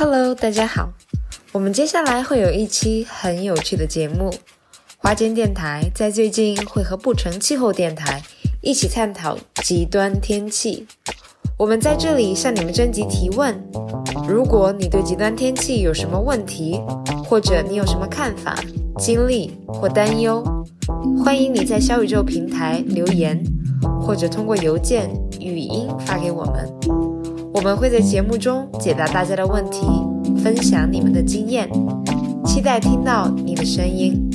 Hello，大家好。我们接下来会有一期很有趣的节目。华间电台在最近会和不成气候电台一起探讨极端天气。我们在这里向你们征集提问。如果你对极端天气有什么问题，或者你有什么看法、经历或担忧，欢迎你在小宇宙平台留言，或者通过邮件、语音发给我们。我们会在节目中解答大家的问题，分享你们的经验，期待听到你的声音。